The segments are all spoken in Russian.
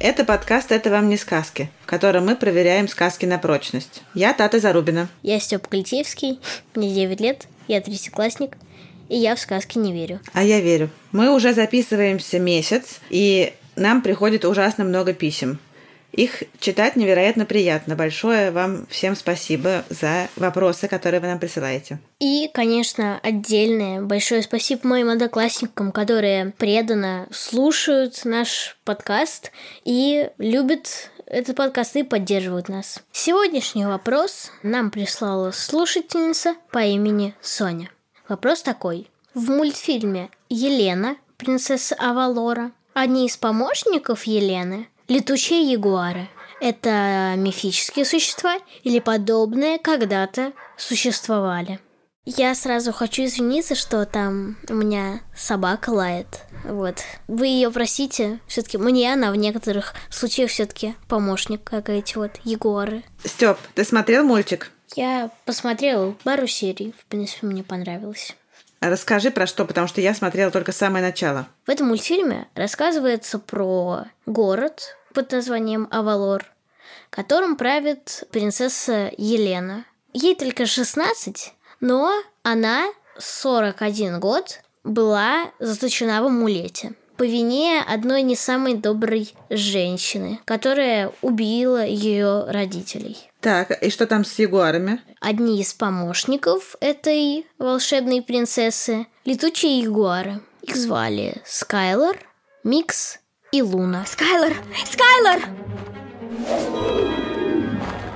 Это подкаст «Это вам не сказки», в котором мы проверяем сказки на прочность. Я Тата Зарубина. Я Степ Кольцевский, мне 9 лет, я третьеклассник, и я в сказки не верю. А я верю. Мы уже записываемся месяц, и нам приходит ужасно много писем. Их читать невероятно приятно. Большое вам всем спасибо за вопросы, которые вы нам присылаете. И, конечно, отдельное большое спасибо моим одноклассникам, которые преданно слушают наш подкаст и любят этот подкаст и поддерживают нас. Сегодняшний вопрос нам прислала слушательница по имени Соня. Вопрос такой. В мультфильме «Елена. Принцесса Авалора» одни из помощников Елены Летучие ягуары – это мифические существа или подобные когда-то существовали. Я сразу хочу извиниться, что там у меня собака лает. Вот. Вы ее просите. Все-таки мне она в некоторых случаях все-таки помощник, как эти вот ягуары. Степ, ты смотрел мультик? Я посмотрела пару серий. В принципе, мне понравилось. Расскажи про что, потому что я смотрела только самое начало. В этом мультфильме рассказывается про город под названием Авалор, которым правит принцесса Елена. Ей только 16, но она 41 год была заточена в амулете по вине одной не самой доброй женщины, которая убила ее родителей. Так, и что там с ягуарами? Одни из помощников этой волшебной принцессы – летучие ягуары. Их звали Скайлор, Микс и Луна. Скайлор! Скайлор!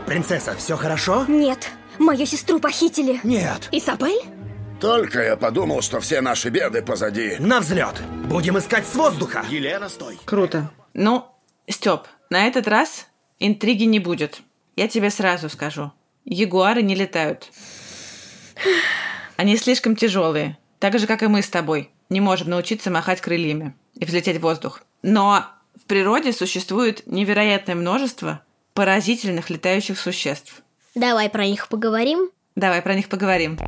Принцесса, все хорошо? Нет, мою сестру похитили. Нет. Изабель? Только я подумал, что все наши беды позади. На взлет. Будем искать с воздуха. Елена, стой. Круто. Ну, Степ, на этот раз интриги не будет. Я тебе сразу скажу. Ягуары не летают. Они слишком тяжелые. Так же, как и мы с тобой. Не можем научиться махать крыльями и взлететь в воздух. Но в природе существует невероятное множество поразительных летающих существ. Давай про них поговорим. Давай про них поговорим.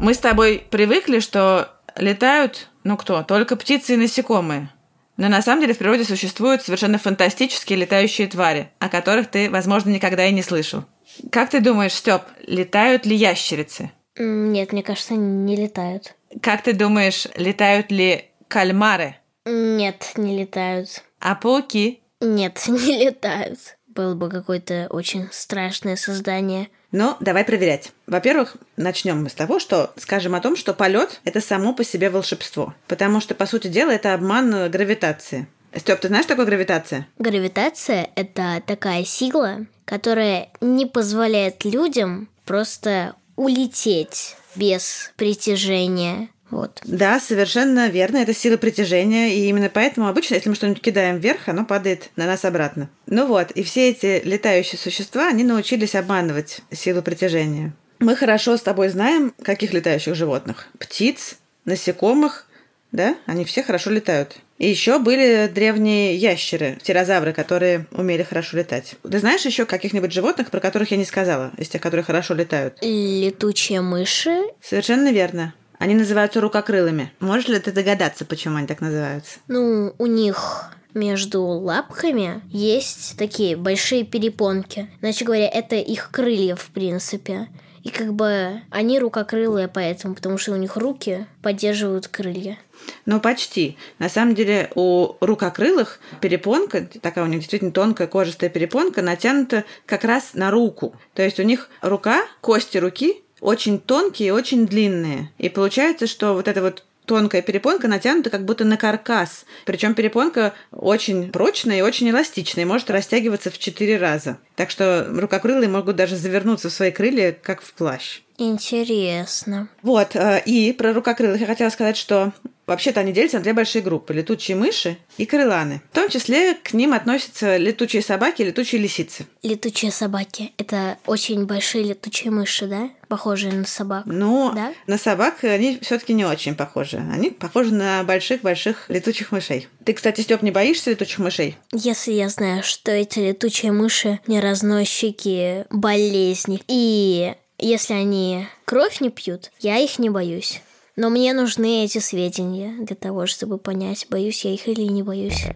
Мы с тобой привыкли, что летают, ну кто, только птицы и насекомые. Но на самом деле в природе существуют совершенно фантастические летающие твари, о которых ты, возможно, никогда и не слышал. Как ты думаешь, Степ, летают ли ящерицы? Нет, мне кажется, не летают. Как ты думаешь, летают ли кальмары? Нет, не летают. А пауки? Нет, не летают. Было бы какое-то очень страшное создание. Ну, давай проверять. Во-первых, начнем мы с того, что скажем о том, что полет это само по себе волшебство. Потому что, по сути дела, это обман гравитации. Степ, ты знаешь, что такое гравитация? Гравитация — это такая сила, которая не позволяет людям просто улететь без притяжения. Вот. Да, совершенно верно. Это сила притяжения. И именно поэтому обычно, если мы что-нибудь кидаем вверх, оно падает на нас обратно. Ну вот, и все эти летающие существа, они научились обманывать силу притяжения. Мы хорошо с тобой знаем, каких летающих животных. Птиц, насекомых, да, они все хорошо летают. И еще были древние ящеры, птерозавры, которые умели хорошо летать. Ты знаешь еще каких-нибудь животных, про которых я не сказала, из тех, которые хорошо летают? Летучие мыши. Совершенно верно. Они называются рукокрылыми. Можешь ли ты догадаться, почему они так называются? Ну, у них между лапками есть такие большие перепонки. Иначе говоря, это их крылья, в принципе. И как бы они рукокрылые поэтому, потому что у них руки поддерживают крылья. Ну, почти. На самом деле у рукокрылых перепонка, такая у них действительно тонкая кожистая перепонка, натянута как раз на руку. То есть у них рука, кости руки очень тонкие и очень длинные. И получается, что вот эта вот тонкая перепонка натянута как будто на каркас. Причем перепонка очень прочная и очень эластичная и может растягиваться в четыре раза. Так что рукокрылые могут даже завернуться в свои крылья, как в плащ. Интересно. Вот, э, и про рукокрылых я хотела сказать, что вообще-то они делятся на две большие группы – летучие мыши и крыланы. В том числе к ним относятся летучие собаки и летучие лисицы. Летучие собаки – это очень большие летучие мыши, да? Похожие на собак. Ну, Да? на собак они все-таки не очень похожи. Они похожи на больших-больших летучих мышей. Ты, кстати, Степ, не боишься летучих мышей? Если я знаю, что эти летучие мыши не разносчики болезней, и если они кровь не пьют, я их не боюсь. Но мне нужны эти сведения для того, чтобы понять, боюсь я их или не боюсь.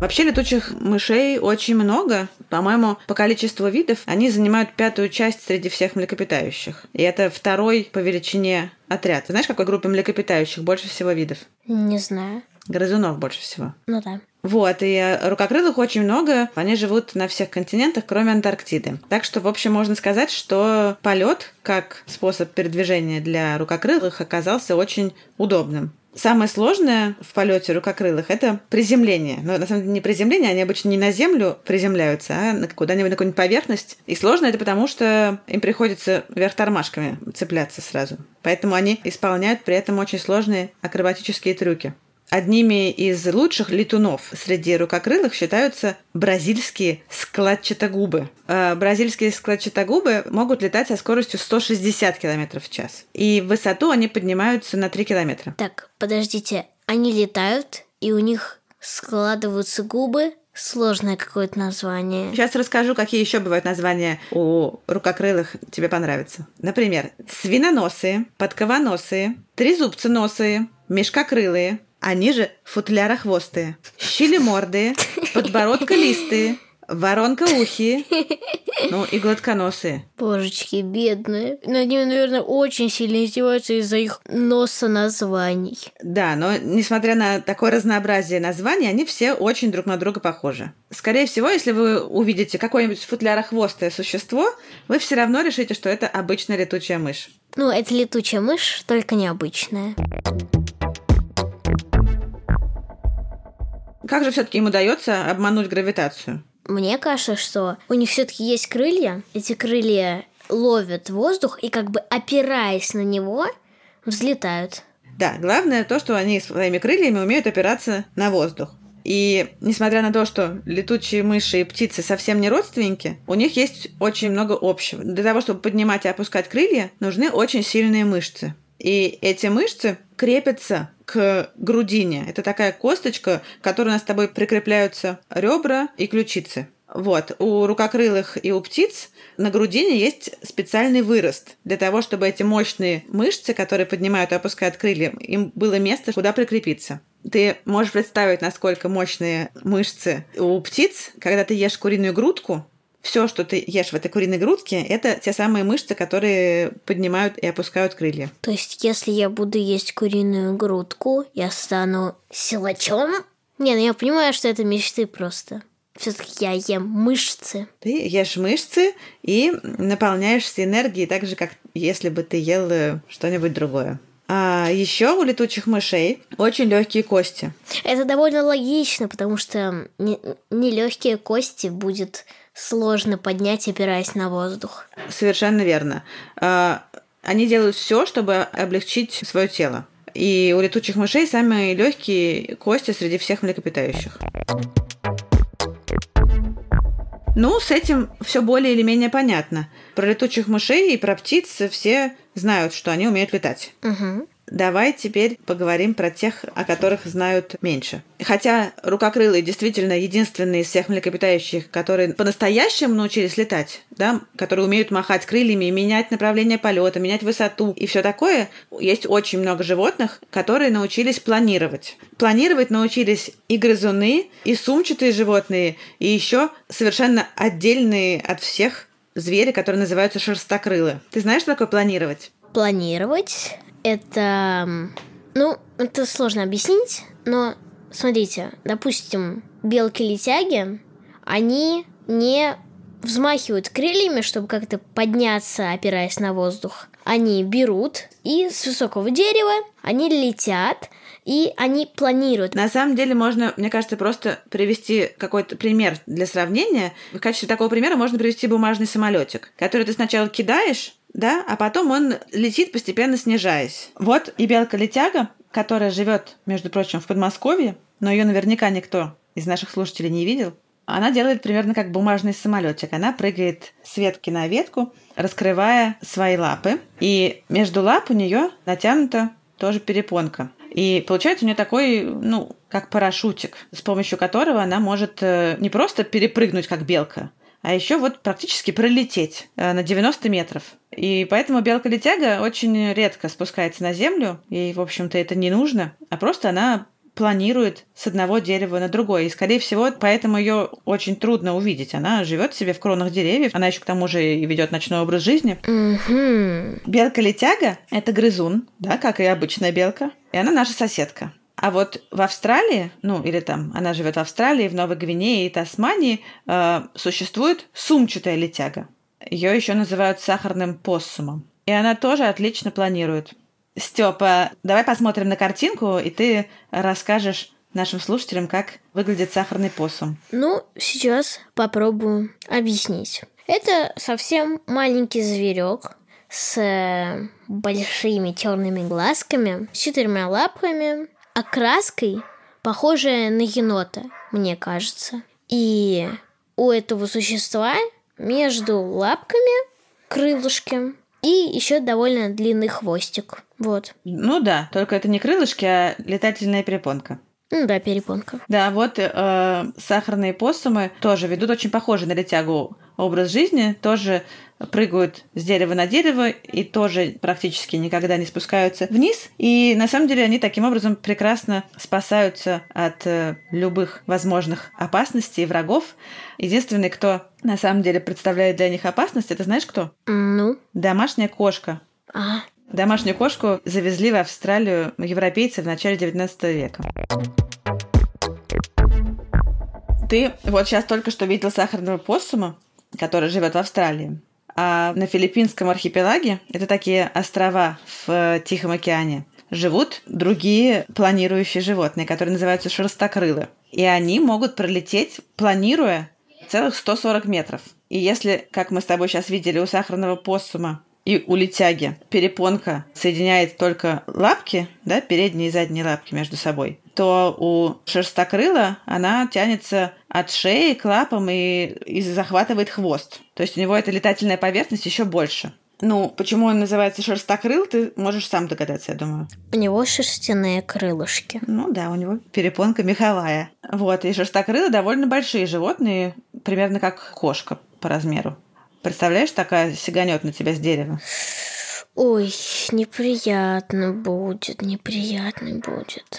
Вообще летучих мышей очень много. По-моему, по количеству видов они занимают пятую часть среди всех млекопитающих. И это второй по величине отряд. Знаешь, какой группе млекопитающих больше всего видов? Не знаю. Грызунов больше всего. Ну да. Вот, и э, рукокрылых очень много. Они живут на всех континентах, кроме Антарктиды. Так что, в общем, можно сказать, что полет как способ передвижения для рукокрылых оказался очень удобным. Самое сложное в полете рукокрылых – это приземление. Но на самом деле не приземление, они обычно не на землю приземляются, а на куда-нибудь на какую-нибудь поверхность. И сложно это потому, что им приходится вверх тормашками цепляться сразу. Поэтому они исполняют при этом очень сложные акробатические трюки. Одними из лучших летунов среди рукокрылых считаются бразильские складчатогубы. Э, Бразильские складчатогубы могут летать со скоростью 160 км в час. И в высоту они поднимаются на 3 километра. Так, подождите, они летают, и у них складываются губы. Сложное какое-то название. Сейчас расскажу, какие еще бывают названия у рукокрылых, тебе понравится. Например, свиноносые, подковоносые, трезубценосые, мешкокрылые, они же футлярохвостые, щелемордые, подбородколистые, воронкоухие, ну и гладконосые. Божечки, бедные. Над ними, наверное, очень сильно издеваются из-за их носа названий. Да, но несмотря на такое разнообразие названий, они все очень друг на друга похожи. Скорее всего, если вы увидите какое-нибудь футлярохвостое существо, вы все равно решите, что это обычная летучая мышь. Ну, это летучая мышь, только необычная. Как же все-таки им удается обмануть гравитацию? Мне кажется, что у них все-таки есть крылья. Эти крылья ловят воздух и как бы опираясь на него, взлетают. Да, главное то, что они своими крыльями умеют опираться на воздух. И несмотря на то, что летучие мыши и птицы совсем не родственники, у них есть очень много общего. Для того, чтобы поднимать и опускать крылья, нужны очень сильные мышцы. И эти мышцы крепятся к грудине. Это такая косточка, к которой у нас с тобой прикрепляются ребра и ключицы. Вот, у рукокрылых и у птиц на грудине есть специальный вырост для того, чтобы эти мощные мышцы, которые поднимают и опускают крылья, им было место, куда прикрепиться. Ты можешь представить, насколько мощные мышцы у птиц, когда ты ешь куриную грудку, все, что ты ешь в этой куриной грудке, это те самые мышцы, которые поднимают и опускают крылья. То есть, если я буду есть куриную грудку, я стану силачом? Не, ну я понимаю, что это мечты просто. Все-таки я ем мышцы. Ты ешь мышцы и наполняешься энергией так же, как если бы ты ел э, что-нибудь другое. А еще у летучих мышей очень легкие кости. Это довольно логично, потому что нелегкие кости будет сложно поднять, опираясь на воздух. Совершенно верно. А, Они делают все, чтобы облегчить свое тело. И у летучих мышей самые легкие кости среди всех млекопитающих. Ну, с этим все более или менее понятно. Про летучих мышей и про птиц все знают, что они умеют летать. Угу. Давай теперь поговорим про тех, о которых знают меньше. Хотя рукокрылые действительно единственные из всех млекопитающих, которые по-настоящему научились летать, да, которые умеют махать крыльями, менять направление полета, менять высоту и все такое, есть очень много животных, которые научились планировать. Планировать научились и грызуны, и сумчатые животные, и еще совершенно отдельные от всех звери, которые называются шерстокрылы. Ты знаешь, что такое планировать? Планировать это... Ну, это сложно объяснить, но смотрите, допустим, белки-летяги, они не взмахивают крыльями, чтобы как-то подняться, опираясь на воздух. они берут и с высокого дерева они летят, и они планируют. На самом деле можно, мне кажется, просто привести какой-то пример для сравнения. В качестве такого примера можно привести бумажный самолетик, который ты сначала кидаешь, да, а потом он летит, постепенно снижаясь. Вот и белка-летяга, которая живет, между прочим, в Подмосковье, но ее наверняка никто из наших слушателей не видел. Она делает примерно как бумажный самолетик. Она прыгает с ветки на ветку, раскрывая свои лапы. И между лап у нее натянута тоже перепонка. И получается у нее такой, ну, как парашютик, с помощью которого она может э, не просто перепрыгнуть, как белка, а еще вот практически пролететь э, на 90 метров. И поэтому белка-летяга очень редко спускается на землю, ей, в общем-то, это не нужно, а просто она планирует с одного дерева на другое. И, скорее всего, поэтому ее очень трудно увидеть. Она живет себе в кронах деревьев, она еще к тому же и ведет ночной образ жизни. Мгм. Белка-летяга – это грызун, да, как и обычная белка. И она наша соседка. А вот в Австралии, ну или там, она живет в Австралии, в Новой Гвинее и Тасмании, э, существует сумчатая летяга. Ее еще называют сахарным поссумом. И она тоже отлично планирует. Степа, давай посмотрим на картинку, и ты расскажешь нашим слушателям, как выглядит сахарный посум. Ну, сейчас попробую объяснить. Это совсем маленький зверек с э, большими черными глазками, с четырьмя лапками, окраской, похожая на енота, мне кажется. И у этого существа между лапками крылышки и еще довольно длинный хвостик. Вот. Ну да, только это не крылышки, а летательная перепонка. Ну да, перепонка. Да, вот э, сахарные посумы тоже ведут очень похожий на летягу образ жизни, тоже прыгают с дерева на дерево и тоже практически никогда не спускаются вниз. И на самом деле они таким образом прекрасно спасаются от э, любых возможных опасностей и врагов. Единственный, кто на самом деле представляет для них опасность, это знаешь кто? Ну, Домашняя кошка. а, Домашнюю кошку завезли в Австралию европейцы в начале 19 века. Ты вот сейчас только что видел сахарного поссума, который живет в Австралии. А на филиппинском архипелаге, это такие острова в э, Тихом океане, живут другие планирующие животные, которые называются шерстокрылы. И они могут пролететь, планируя целых 140 метров. И если, как мы с тобой сейчас видели, у сахарного поссума и у летяги перепонка соединяет только лапки, да, передние и задние лапки между собой, то у шерстокрыла она тянется от шеи к лапам и, и захватывает хвост. То есть у него эта летательная поверхность еще больше. Ну, почему он называется шерстокрыл, ты можешь сам догадаться, я думаю. у него шерстяные крылышки. Ну да, у него перепонка меховая. Вот, и шерстокрылы довольно большие животные, примерно как кошка по размеру. Представляешь, такая сиганет на тебя с дерева. Ой, неприятно будет, неприятно будет.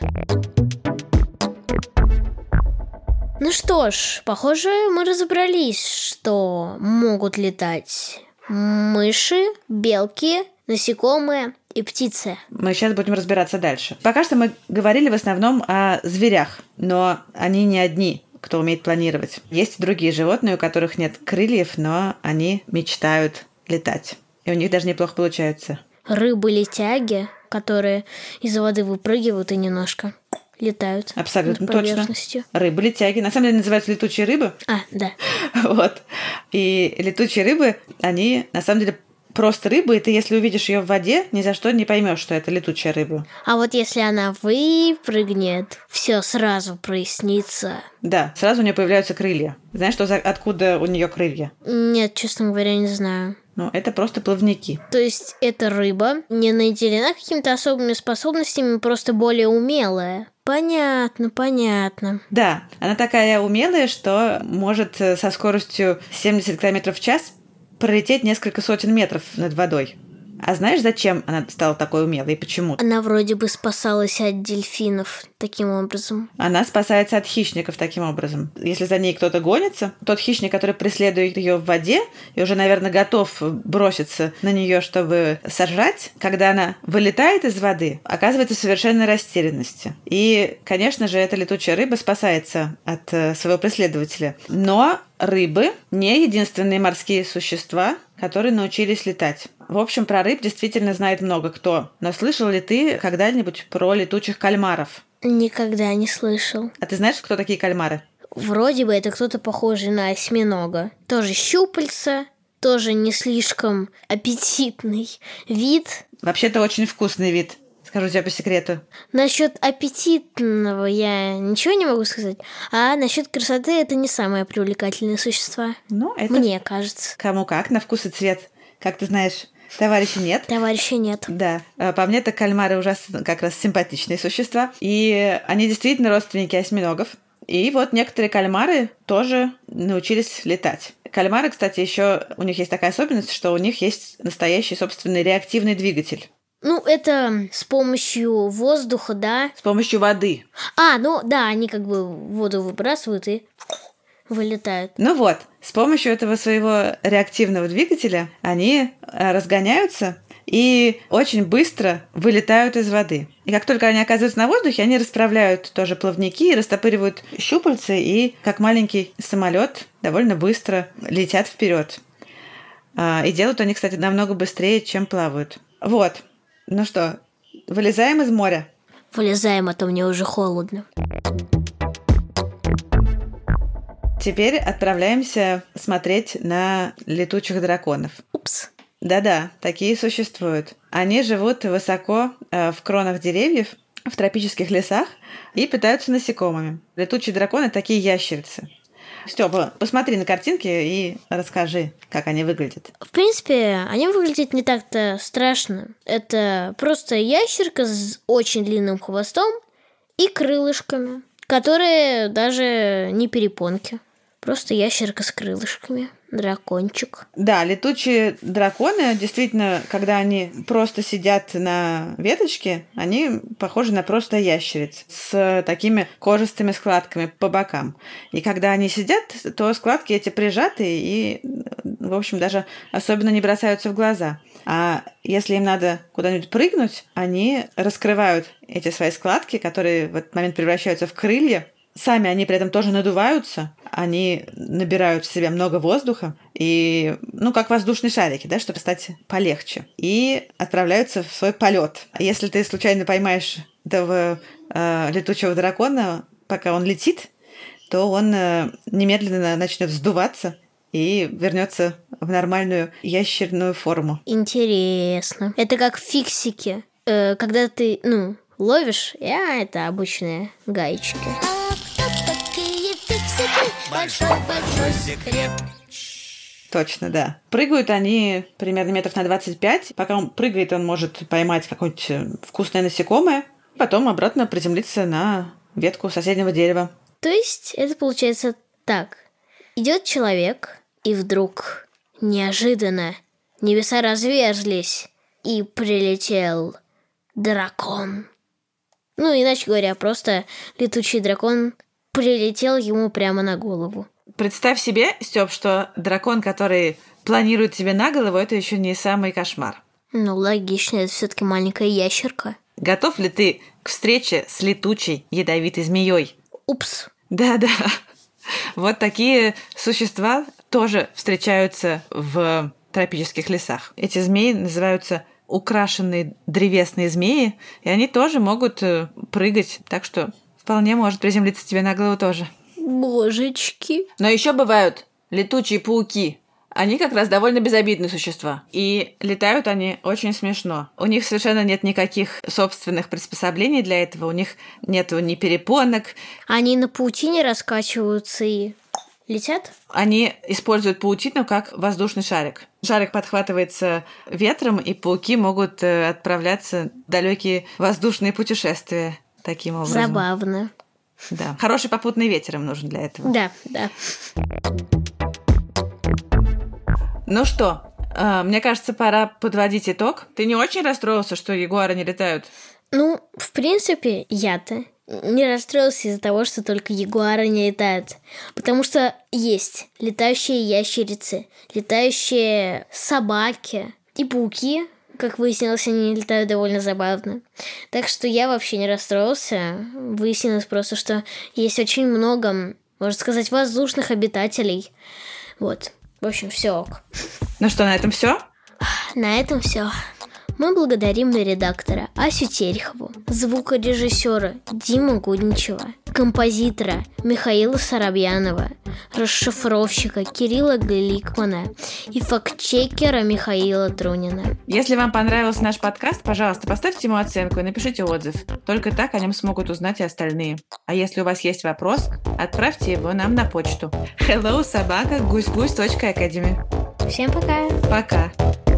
Ну что ж, похоже, мы разобрались, что могут летать мыши, белки, насекомые и птицы. Мы сейчас будем разбираться дальше. Пока что мы говорили в основном о зверях, но они не одни, кто умеет планировать. Есть и другие животные, у которых нет крыльев, но они мечтают летать. И у них даже неплохо получается. Рыбы-летяги, которые из воды выпрыгивают и немножко летают Абсолютно точно. Рыбы летяги. На самом деле называются летучие рыбы. А, да. Вот. И летучие рыбы, они на самом деле просто рыбы, и ты, если увидишь ее в воде, ни за что не поймешь, что это летучая рыба. А вот если она выпрыгнет, все сразу прояснится. Да, сразу у нее появляются крылья. Знаешь, что за, откуда у нее крылья? Нет, честно говоря, не знаю. Ну, это просто плавники. То есть эта рыба не наделена какими-то особыми способностями, просто более умелая. Понятно, понятно. Да, она такая умелая, что может э, со скоростью 70 км в час пролететь несколько сотен метров над водой. А знаешь, зачем она стала такой умелой и почему? Она вроде бы спасалась от дельфинов таким образом. Она спасается от хищников таким образом. Если за ней кто-то гонится, тот хищник, который преследует ее в воде и уже, наверное, готов броситься на нее, чтобы сожрать, когда она вылетает из воды, оказывается в совершенной растерянности. И, конечно же, эта летучая рыба спасается от э, своего преследователя. Но рыбы не единственные морские существа, которые научились летать. В общем, про рыб действительно знает много кто. Но слышал ли ты когда-нибудь про летучих кальмаров? Никогда не слышал. А ты знаешь, кто такие кальмары? Вроде бы это кто-то похожий на осьминога. Тоже щупальца, тоже не слишком аппетитный вид. Вообще-то очень вкусный вид. Скажу тебе по секрету. Насчет аппетитного я ничего не могу сказать. А насчет красоты это не самые привлекательные существа. Ну, это Мне кажется. кому как, на вкус и цвет. Как ты знаешь, товарища нет. Товарища нет. Да, А по мне так кальмары ужасно как раз симпатичные существа. И они действительно родственники осьминогов. И вот некоторые кальмары тоже научились летать. Кальмары, кстати, еще у них есть такая особенность, что у них есть настоящий собственный реактивный двигатель Ну, это с помощью воздуха, да? с помощью воды. А, ну да, они как бы воду выбрасывают и вылетают. Ну вот, с помощью этого своего реактивного двигателя они э, разгоняются и очень быстро вылетают из воды. И как только они оказываются на воздухе, они расправляют тоже плавники растопыривают щупальцы, и как маленький самолет довольно быстро летят вперед. А, И делают они, кстати, намного быстрее, чем плавают. Вот. Ну что, вылезаем из моря. Вылезаем, а то мне уже холодно. Теперь отправляемся смотреть на летучих драконов. Упс. Да-да, такие существуют. Они живут высоко э, в кронах деревьев, в тропических лесах и питаются насекомыми. Летучие драконы такие ящерицы. Степа, посмотри на картинки и расскажи, как они выглядят. В принципе, они выглядят не так-то страшно. Это просто ящерка с очень длинным хвостом и крылышками, которые даже не перепонки. Просто ящерка с крылышками. Дракончик. Да, летучие драконы, действительно, когда они просто сидят на веточке, они похожи на просто ящериц с такими кожистыми складками по бокам. И когда они сидят, то складки эти прижаты и, в общем, даже особенно не бросаются в глаза. А если им надо куда-нибудь прыгнуть, они раскрывают эти свои складки, которые в этот момент превращаются в крылья, Сами они при этом тоже надуваются, они набирают в себя много воздуха, и, ну, как воздушные шарики, да, чтобы стать полегче, и отправляются в свой полет. Если ты случайно поймаешь этого э, летучего дракона, пока он летит, то он э, немедленно начнет сдуваться и вернется в нормальную ящерную форму. Интересно. Это как фиксики. Э, когда ты, ну, ловишь, а это обычные гаечки. Точно, да. Прыгают они примерно метров на 25. Пока он прыгает, он может поймать какое-нибудь э, вкусное насекомое, потом обратно приземлиться на ветку соседнего дерева. То есть это получается так. Идет человек, и вдруг неожиданно небеса разверзлись, и прилетел дракон. Ну, иначе говоря, просто летучий дракон прилетел ему прямо на голову. Представь себе, Степ, что дракон, который планирует тебе на голову, это еще не самый кошмар. Ну, логично, это все-таки маленькая ящерка. Готов ли ты к встрече с летучей ядовитой змеей? Упс. Да-да. Вот такие существа тоже встречаются в тропических лесах. Эти змеи называются украшенные древесные змеи, и они тоже могут э, прыгать, так что вполне может приземлиться тебе на голову тоже. Божечки. Но еще бывают летучие пауки. Они как раз довольно безобидные существа. И летают они очень смешно. У них совершенно нет никаких собственных приспособлений для этого. У них нет ни перепонок. Они на паутине раскачиваются и летят? Они используют паутину как воздушный шарик. Шарик подхватывается ветром, и пауки могут э, отправляться в далекие воздушные путешествия таким образом. Забавно. Да. Хороший попутный ветер им нужен для этого. Да, да. Ну что, э, мне кажется, пора подводить итог. Ты не очень расстроился, что ягуары не летают? Ну, в принципе, я-то не расстроился из-за того, что только ягуары не летают. Потому что есть летающие ящерицы, летающие собаки и пауки. Как выяснилось, они летают довольно забавно. Так что я вообще не расстроился. Выяснилось просто, что есть очень много, можно сказать, воздушных обитателей. Вот. В общем, все ок. Ну что, на этом все? На этом все. Мы благодарим редактора Асю Терехову, звукорежиссера Диму Гудничева, композитора Михаила Соробьянова, расшифровщика Кирилла Гликмана и фактчекера Михаила Трунина. Если вам понравился наш подкаст, пожалуйста, поставьте ему оценку и напишите отзыв. Только так о нем смогут узнать и остальные. А если у вас есть вопрос, отправьте его нам на почту hello собака гусь-гусь.academy. Всем пока! Пока!